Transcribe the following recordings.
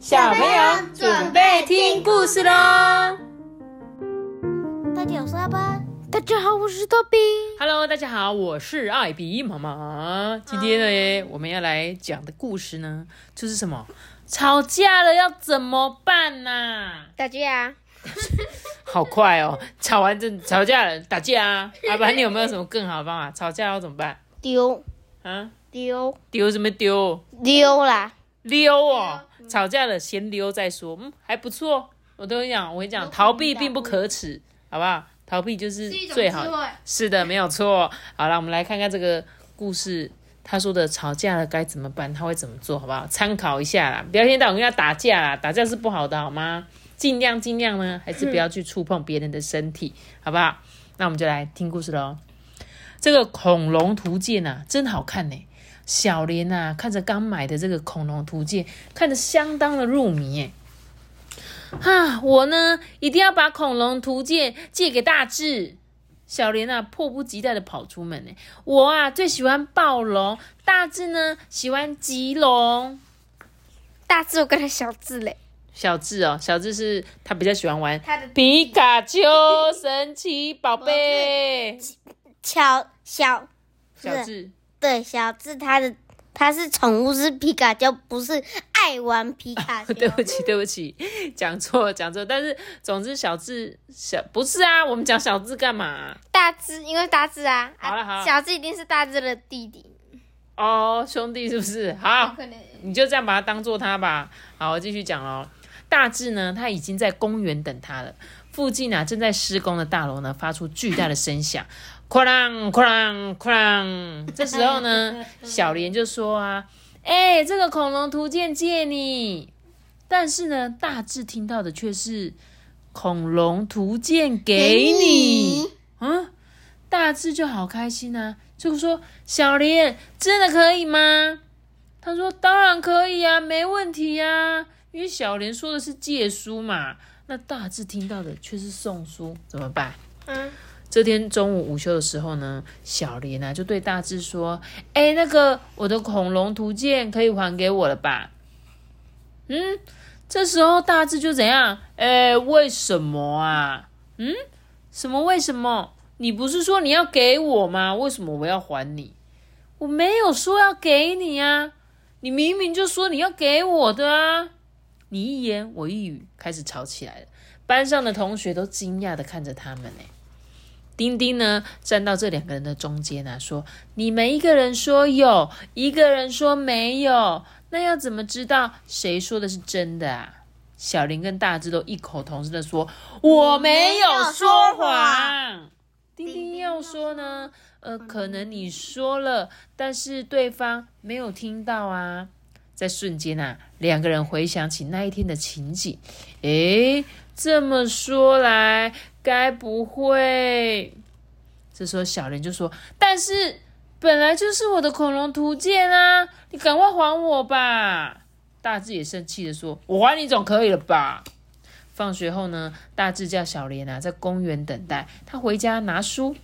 小朋友准备听故事喽！大家好，我是阿班。大家好，我是豆比。Hello，大家好，我是艾比妈妈。今天呢，我们要来讲的故事呢，就是什么？吵架了要怎么办呐、打架 好快哦！吵完这吵架了，打架啊！阿班，你有没有什么更好的方法？吵架要怎么办？丢啊？丢丢什么丢？丢啦！溜哦！吵架了先溜再说。嗯，还不错。我都跟你讲，我跟你讲，逃避并不可耻，好不好？逃避就是最好的。是的，没有错。好了，我们来看看这个故事，他说的吵架了该怎么办，他会怎么做，好不好？参考一下啦，不要一天到晚跟他打架啦，打架是不好的，好吗？尽量尽量呢，还是不要去触碰别人的身体，好不好？那我们就来听故事喽。这个恐龙图鉴啊，真好看呢。小莲啊，看着刚买的这个恐龙图鉴，看着相当的入迷哎。哈，我呢一定要把恐龙图鉴借给大志。小莲啊，迫不及待的跑出门呢。我啊最喜欢暴龙，大志呢喜欢棘龙。大志我跟他小智嘞，小智哦，小智是他比较喜欢玩他的皮卡丘神奇宝贝。巧小小智对小智，他的他是宠物是皮卡丘，不是爱玩皮卡丘。对不起，对不起，讲错讲错。但是总之，小智小不是啊，我们讲小智干嘛、大智因为大智啊，啊好了好了小智一定是大智的弟弟。哦，兄弟是不是？好，可能你就这样把它当做他吧。好，我继续讲喽。大智呢，他已经在公园等他了。附近啊，正在施工的大楼呢，发出巨大的声响，哐啷哐啷哐啷。这时候呢，小莲就说啊：“哎、这个恐龙图鉴借你。”但是呢，大致听到的却是恐龙图鉴给你。嗯，大致就好开心啊，就说：“小莲，真的可以吗？”他说：“当然可以啊，没问题啊。”因为小莲说的是借书嘛，那大致听到的却是送书，怎么办？嗯，这天中午午休的时候呢，小莲啊就对大智说：“哎，那个我的恐龙图鉴可以还给我了吧？”嗯，这时候大智就怎样？哎，为什么啊？嗯，什么为什么？你不是说你要给我吗？为什么我要还你？我没有说要给你啊，你明明就说你要给我的啊！你一言我一语，开始吵起来了。班上的同学都惊讶的看着他们呢。丁丁呢，站到这两个人的中间啊，说：“你们一个人说有，一个人说没有，那要怎么知道谁说的是真的啊？”小林跟大志都异口同声的说：“我没有说谎。”丁丁又说呢：“呃，可能你说了，但是对方没有听到啊。”在瞬间啊，两个人回想起那一天的情景，诶，这么说来，该不会？这时候小莲就说：“但是本来就是我的恐龙图鉴啊，你赶快还我吧！”大志也生气的说：“我还你总可以了吧？”放学后呢，大志叫小莲啊在公园等待，他回家拿书。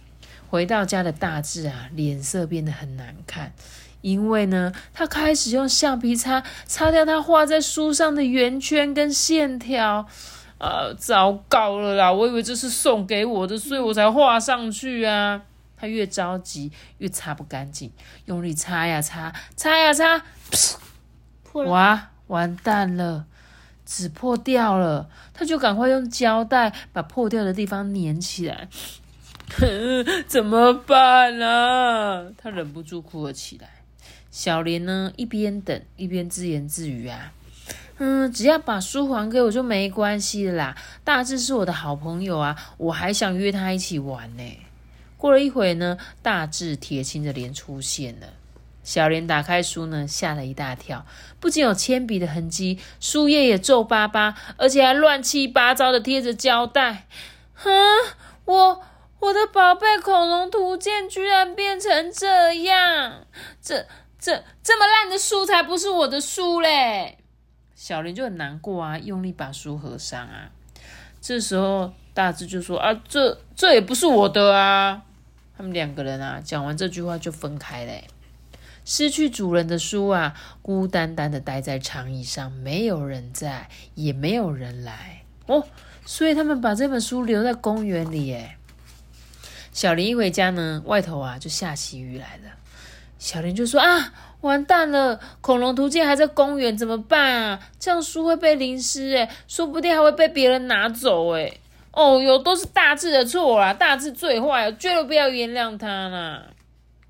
回到家的大志啊，脸色变得很难看。因为呢，他开始用橡皮擦擦掉他画在书上的圆圈跟线条。呃，糟糕了啦！我以为这是送给我的，所以我才画上去啊。他越着急越擦不干净，用力擦呀擦，擦呀擦，破了哇，完蛋了，纸破掉了。他就赶快用胶带把破掉的地方粘起来。怎么办啊？他忍不住哭了起来。小莲呢，一边等一边自言自语啊，嗯，只要把书还给我就没关系啦。大志是我的好朋友啊，我还想约他一起玩呢。过了一会呢，大志铁青着脸出现了。小莲打开书呢，吓了一大跳，不仅有铅笔的痕迹，书页也皱巴巴，而且还乱七八糟的贴着胶带。哼，我我的宝贝恐龙图鉴居然变成这样，这这这么烂的书才不是我的书嘞！小林就很难过啊，用力把书合上啊。这时候大志就说：“啊，这这也不是我的啊。”他们两个人啊，讲完这句话就分开嘞。失去主人的书啊，孤单单的待在长椅上，没有人在，也没有人来哦。所以他们把这本书留在公园里。耶。小林一回家呢，外头啊就下起雨来了。小林就说啊，完蛋了，恐龙图鉴还在公园，怎么办啊？这样书会被淋湿，诶说不定还会被别人拿走，诶哦哟，都是大智的错啦，大智最坏，绝对不要原谅他啦。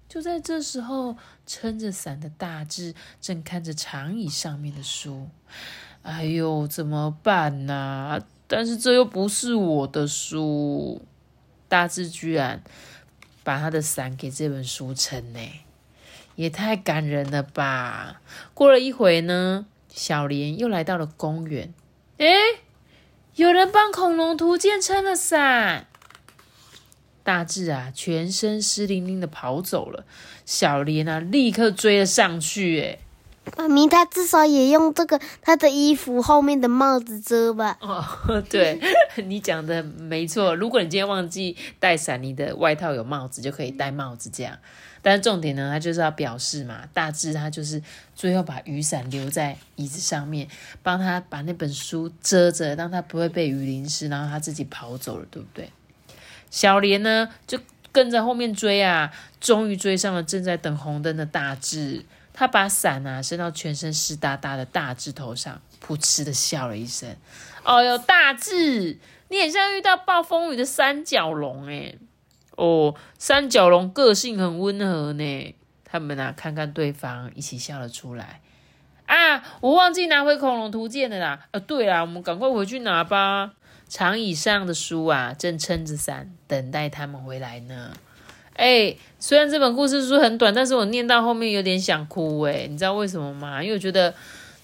就在这时候，撑着伞的大智正看着长椅上面的书，哎呦，怎么办呢？但是这又不是我的书，大智居然把他的伞给这本书撑呢，也太感人了吧！过了一会呢，小莲又来到了公园，诶有人帮恐龙图鉴撑了伞。大智啊，全身湿淋淋的跑走了。小莲啊，立刻追了上去。哎，妈咪，他至少也用这个他的衣服后面的帽子遮吧。哦，对，你讲的没错。如果你今天忘记带伞，你的外套有帽子就可以戴帽子这样。但是重点呢，他就是要表示嘛，大致他就是最后把雨伞留在椅子上面，帮他把那本书遮着，让他不会被雨淋湿，然后他自己跑走了，对不对？小莲呢，就跟在后面追啊，终于追上了正在等红灯的大志。他把伞啊伸到全身湿哒哒的大智头上，噗嗤的笑了一声。哦哟，大智，你很像遇到暴风雨的三角龙诶哦，三角龙个性很温和呢。他们啊，看看对方，一起笑了出来。啊，我忘记拿回恐龙图鉴了啦。呃，对啦，我们赶快回去拿吧。长椅上的书啊，正撑着伞等待他们回来呢。哎，虽然这本故事书很短，但是我念到后面有点想哭。哎，你知道为什么吗？因为我觉得，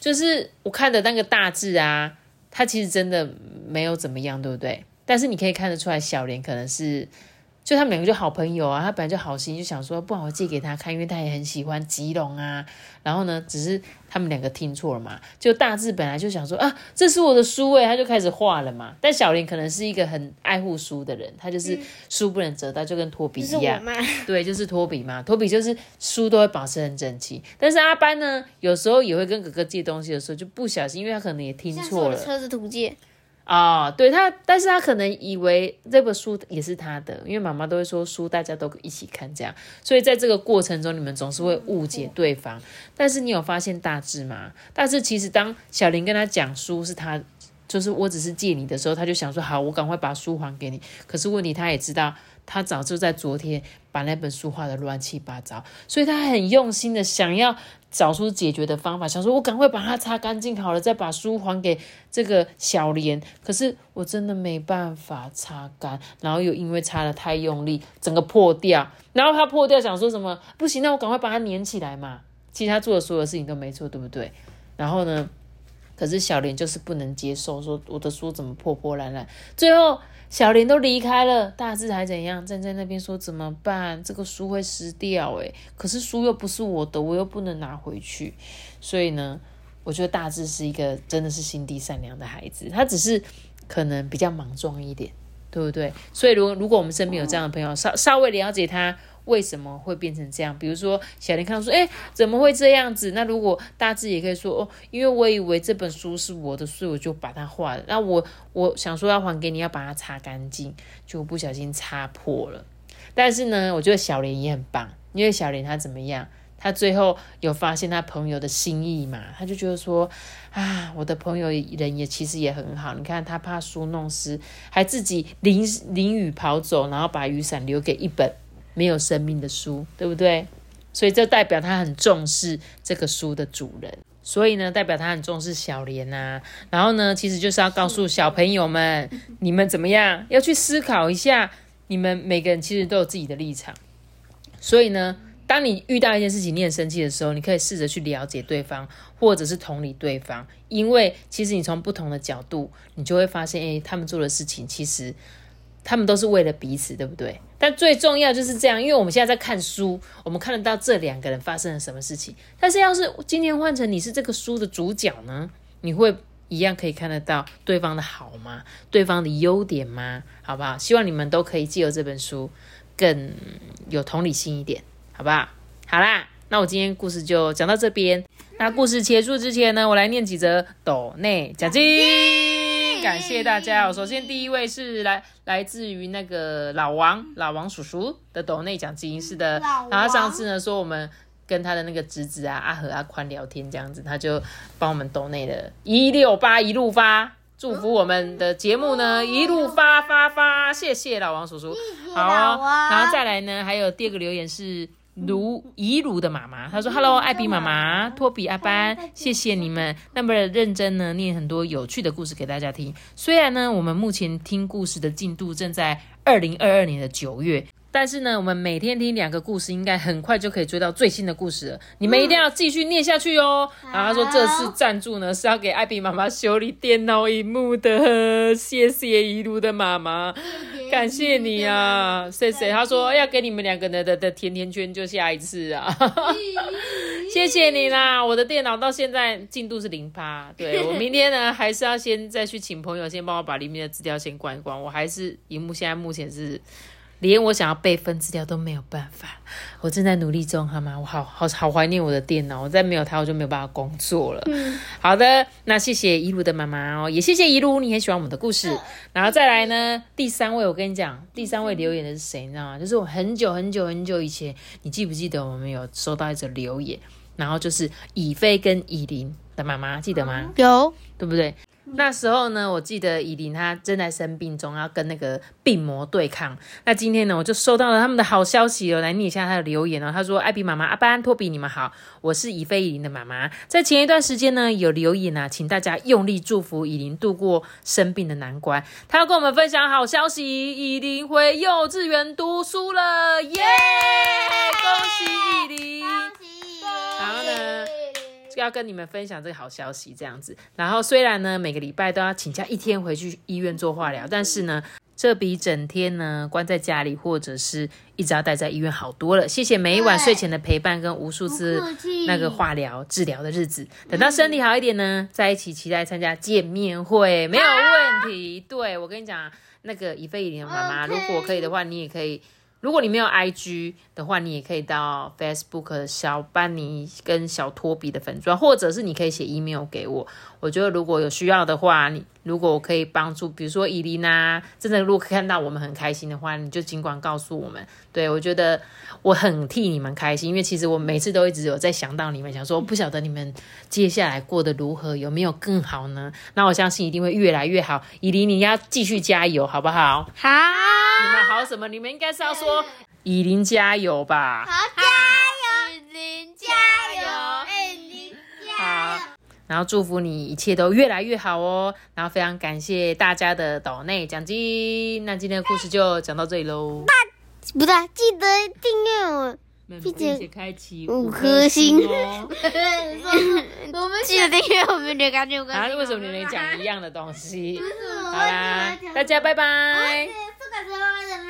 就是我看的那个大致啊，它其实真的没有怎么样，对不对？但是你可以看得出来，小莲可能是。就他们两个就好朋友啊，他本来就好心，就想说不好借给他看，因为他也很喜欢吉隆啊。然后呢，只是他们两个听错了嘛。就大志本来就想说啊，这是我的书诶，他就开始画了嘛。但小林可能是一个很爱护书的人，他就是书不能折到，就跟托比一样。对，就是托比嘛。托比就是书都会保持很整齐。但是阿班呢，有时候也会跟哥哥借东西的时候就不小心，因为他可能也听错了。车子图鉴。啊，对他，但是他可能以为这本书也是他的，因为妈妈都会说书大家都一起看这样，所以在这个过程中，你们总是会误解对方。但是你有发现大致吗？但是其实当小林跟他讲书是他，就是我只是借你的时候，他就想说好，我赶快把书还给你。可是问题他也知道。他早就在昨天把那本书画的乱七八糟，所以他很用心的想要找出解决的方法，想说我赶快把它擦干净好了，再把书还给这个小莲。可是我真的没办法擦干，然后又因为擦的太用力，整个破掉。然后他破掉，想说什么？不行，那我赶快把它粘起来嘛。其实他做的所有事情都没错，对不对？然后呢？可是小莲就是不能接受，说我的书怎么破破烂烂。最后。小林都离开了，大志还怎样站在那边说怎么办？这个书会湿掉诶，可是书又不是我的，我又不能拿回去。所以呢，我觉得大志是一个真的是心地善良的孩子，他只是可能比较莽撞一点，对不对？所以如果如果我们身边有这样的朋友，稍稍微了解他。为什么会变成这样？比如说，小林看到说：“哎，怎么会这样子？”那如果大致也可以说：“哦，因为我以为这本书是我的，所以我就把它画了。那我我想说要还给你，要把它擦干净，就不小心擦破了。但是呢，我觉得小林也很棒，因为小林他怎么样？他最后有发现他朋友的心意嘛？他就觉得说：啊，我的朋友人也其实也很好。你看他怕书弄湿，还自己淋淋雨跑走，然后把雨伞留给一本。”没有生命的书，对不对？所以这代表他很重视这个书的主人，所以呢，代表他很重视小莲呐。然后呢，其实就是要告诉小朋友们，你们怎么样，要去思考一下，你们每个人其实都有自己的立场。所以呢，当你遇到一件事情你很生气的时候，你可以试着去了解对方，或者是同理对方，因为其实你从不同的角度，你就会发现，诶，他们做的事情其实。他们都是为了彼此，对不对？但最重要就是这样，因为我们现在在看书，我们看得到这两个人发生了什么事情。但是要是今天换成你是这个书的主角呢？你会一样可以看得到对方的好吗？对方的优点吗？好不好？希望你们都可以借由这本书更有同理心一点，好不好？好啦。那我今天故事就讲到这边。那故事结束之前呢，我来念几则斗内奖金，感谢大家哦。首先第一位是来来自于那个老王老王叔叔的斗内奖金，是的。然后上次呢说我们跟他的那个侄子啊阿和阿宽聊天这样子，他就帮我们斗内的一六八一路发。祝福我们的节目呢一路发发发，谢谢老王叔叔。好哦，然后再来呢，还有第二个留言是卢怡如的妈妈，她说：“Hello，艾比妈妈、托比阿班，谢谢你们那么认真呢，念很多有趣的故事给大家听。虽然呢，我们目前听故事的进度正在二零二二年的九月。”但是呢，我们每天听两个故事，应该很快就可以追到最新的故事了。你们一定要继续念下去哦。然后他说，这次赞助呢是要给艾比妈妈修理电脑荧幕的，谢谢一路的妈妈。感谢你啊，谢谢。他说要给你们两个人的的甜甜圈，就下一次啊。谢谢你啦，我的电脑到现在进度是零八。对我明天呢，还是要先再去请朋友先帮我把里面的资料先关一关。我还是荧幕现在目前是连我想要备份资料都没有办法。我正在努力中，好吗？我好好好怀念我的电脑，我再没有它我就没有办法工作了。好的，那谢谢一路的妈妈哦，也谢谢一路，你很喜欢我们的故事。然后再来呢，第三位，我跟你讲，第三位留言的是谁，你知道吗？就是我很久很久很久以前，你记不记得我们有收到一则留言，然后就是以飞跟以琳的妈妈，记得吗？有对不对？那时候呢，我记得以琳她正在生病中，要跟那个病魔对抗。那今天呢，我就收到了他们的好消息哦，来念一下她的留言哦。她说：“艾比妈妈、阿班、托比，你们好，我是以菲以琳的妈妈。在前一段时间呢，有留言啊，请大家用力祝福以琳度过生病的难关。她要跟我们分享好消息，以琳回幼稚园读书了，耶！恭喜以琳。”然后呢就要跟你们分享这个好消息，这样子。然后虽然呢每个礼拜都要请假一天回去医院做化疗，但是呢，这比整天呢关在家里或者是一直要待在医院好多了。谢谢每一晚睡前的陪伴跟无数次那个化疗治疗的日子。等到身体好一点呢，在一起期待参加见面会，没有问题。对我跟你讲，那个以菲以琳的妈妈，如果可以的话，你也可以。如果你没有 IG 的话，你也可以到 Facebook 小班尼跟小托比的粉钻，或者是你可以写 email 给我。我觉得如果有需要的话，你如果我可以帮助，比如说伊琳啊，真的如果看到我们很开心的话，你就尽管告诉我们。对我觉得我很替你们开心，因为其实我每次都一直有在想到你们，想说不晓得你们接下来过得如何，有没有更好呢？那我相信一定会越来越好。伊琳，你要继续加油，好不好？好，你们好什么？你们应该是要说以琳加油吧？好加油，林加油，哎，林加油。然后祝福你一切都越来越好哦。然后非常感谢大家的岛内奖金。那今天的故事就讲到这里喽。那不对，记得订阅我，并且开启五颗星哦。我们记得订阅我们的感觉。啊，为什么你们讲一样的东西？好好啦，大家拜拜。